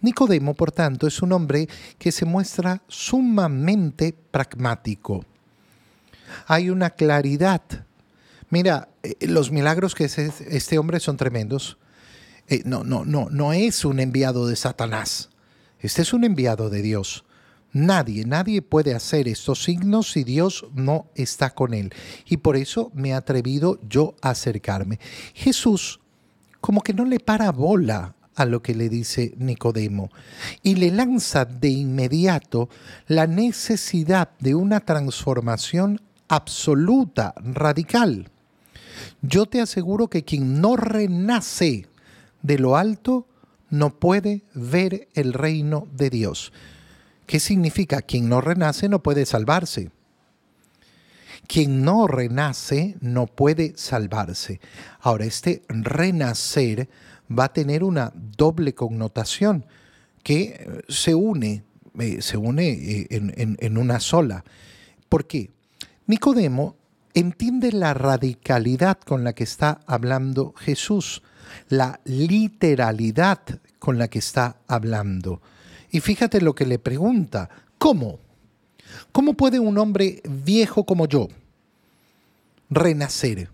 Nicodemo, por tanto, es un hombre que se muestra sumamente pragmático. Hay una claridad. Mira, eh, los milagros que hace este hombre son tremendos. Eh, no, no, no, no es un enviado de Satanás. Este es un enviado de Dios. Nadie, nadie puede hacer estos signos si Dios no está con él. Y por eso me he atrevido yo a acercarme. Jesús como que no le para bola a lo que le dice Nicodemo y le lanza de inmediato la necesidad de una transformación absoluta, radical. Yo te aseguro que quien no renace de lo alto no puede ver el reino de Dios. ¿Qué significa? Quien no renace no puede salvarse. Quien no renace no puede salvarse. Ahora, este renacer va a tener una doble connotación que eh, se une, eh, se une eh, en, en una sola. ¿Por qué? Nicodemo entiende la radicalidad con la que está hablando Jesús, la literalidad con la que está hablando. Y fíjate lo que le pregunta, ¿cómo? ¿Cómo puede un hombre viejo como yo renacer?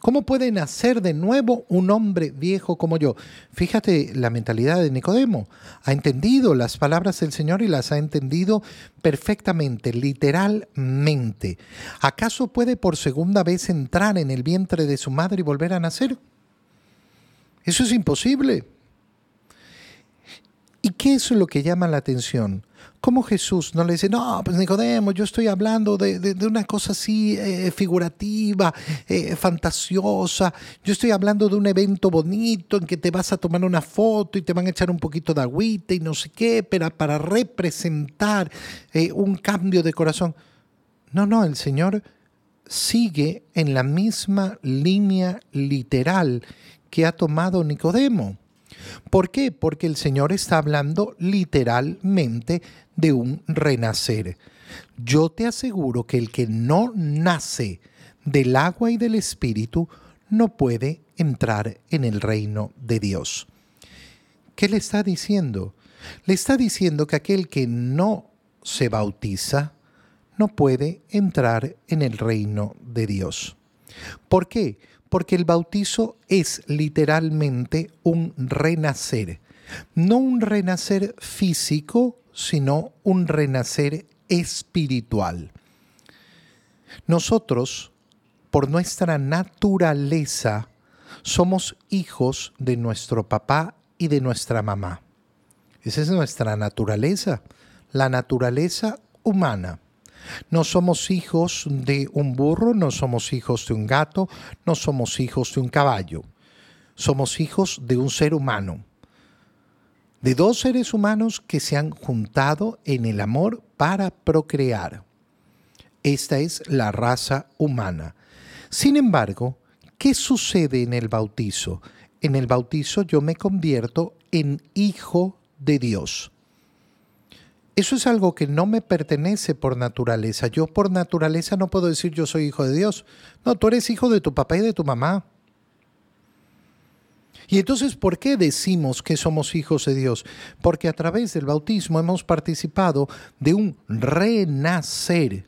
¿Cómo puede nacer de nuevo un hombre viejo como yo? Fíjate la mentalidad de Nicodemo. Ha entendido las palabras del Señor y las ha entendido perfectamente, literalmente. ¿Acaso puede por segunda vez entrar en el vientre de su madre y volver a nacer? Eso es imposible. ¿Y qué es lo que llama la atención? ¿Cómo Jesús no le dice, no, pues Nicodemo, yo estoy hablando de, una cosa así eh, figurativa, eh, fantasiosa, yo estoy hablando de un evento bonito en que te vas a tomar una foto y te van a echar un poquito de agüita y no sé qué, pero para representar eh, un cambio de corazón. No, no, el Señor sigue en la misma línea literal que ha tomado Nicodemo. ¿Por qué? Porque el Señor está hablando literalmente de un renacer. Yo te aseguro que el que no nace del agua y del Espíritu no puede entrar en el reino de Dios. ¿Qué le está diciendo? Le está diciendo que aquel que no se bautiza no puede entrar en el reino de Dios. ¿Por qué? porque el bautizo es literalmente un renacer. No un renacer físico, sino un renacer espiritual. Nosotros, por nuestra naturaleza, somos hijos de nuestro papá y de nuestra mamá. Esa es nuestra naturaleza, la naturaleza humana. No somos hijos de un burro, no somos hijos de un gato, no somos hijos de un caballo. Somos hijos de un ser humano. De dos seres humanos que se han juntado en el amor para procrear. Esta es la raza humana. Sin embargo, ¿qué sucede en el bautizo? En el bautizo yo me convierto en hijo de Dios. Eso es algo que no me pertenece por naturaleza. Yo por naturaleza no puedo decir yo soy hijo de Dios. No, tú eres hijo de tu papá y de tu mamá. Y entonces, ¿por qué decimos que somos hijos de Dios? Porque a través del bautismo hemos participado de un renacer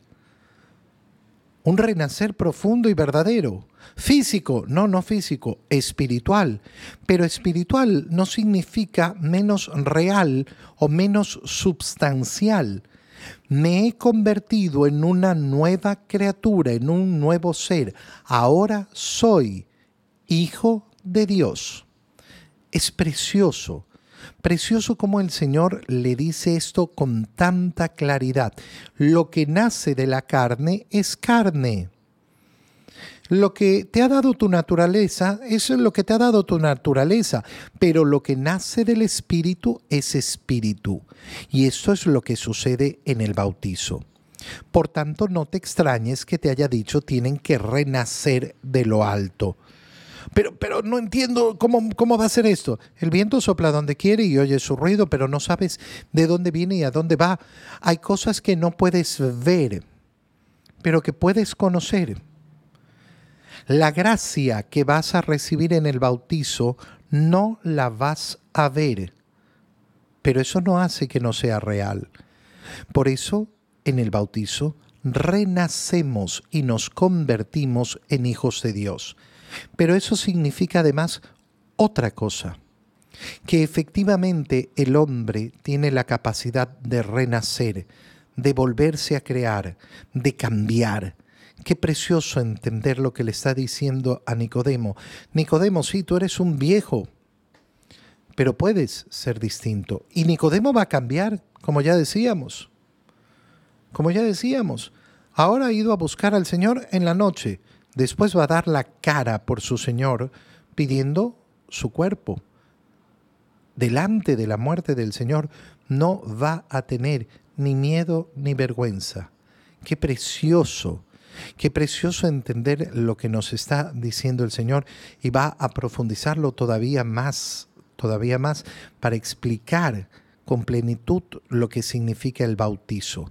un renacer profundo y verdadero. Físico, no, no físico, espiritual. Pero espiritual no significa menos real o menos substancial. Me he convertido en una nueva criatura, en un nuevo ser. Ahora soy hijo de Dios. Es precioso Precioso como el Señor le dice esto con tanta claridad. Lo que nace de la carne es carne. Lo que te ha dado tu naturaleza es lo que te ha dado tu naturaleza, pero lo que nace del Espíritu es Espíritu. Y esto es lo que sucede en el bautizo. Por tanto, no te extrañes que te haya dicho tienen que renacer de lo alto. Pero, pero no entiendo cómo, cómo va a ser esto. El viento sopla donde quiere y oye su ruido, pero no sabes de dónde viene y a dónde va. Hay cosas que no puedes ver, pero que puedes conocer. La gracia que vas a recibir en el bautizo no la vas a ver, pero eso no hace que no sea real. Por eso, en el bautizo, renacemos y nos convertimos en hijos de Dios. Pero eso significa además otra cosa, que efectivamente el hombre tiene la capacidad de renacer, de volverse a crear, de cambiar. Qué precioso entender lo que le está diciendo a Nicodemo. Nicodemo, sí, tú eres un viejo, pero puedes ser distinto. Y Nicodemo va a cambiar, como ya decíamos. Como ya decíamos, ahora ha ido a buscar al Señor en la noche, después va a dar la cara por su Señor pidiendo su cuerpo. Delante de la muerte del Señor no va a tener ni miedo ni vergüenza. Qué precioso, qué precioso entender lo que nos está diciendo el Señor y va a profundizarlo todavía más, todavía más para explicar con plenitud lo que significa el bautizo.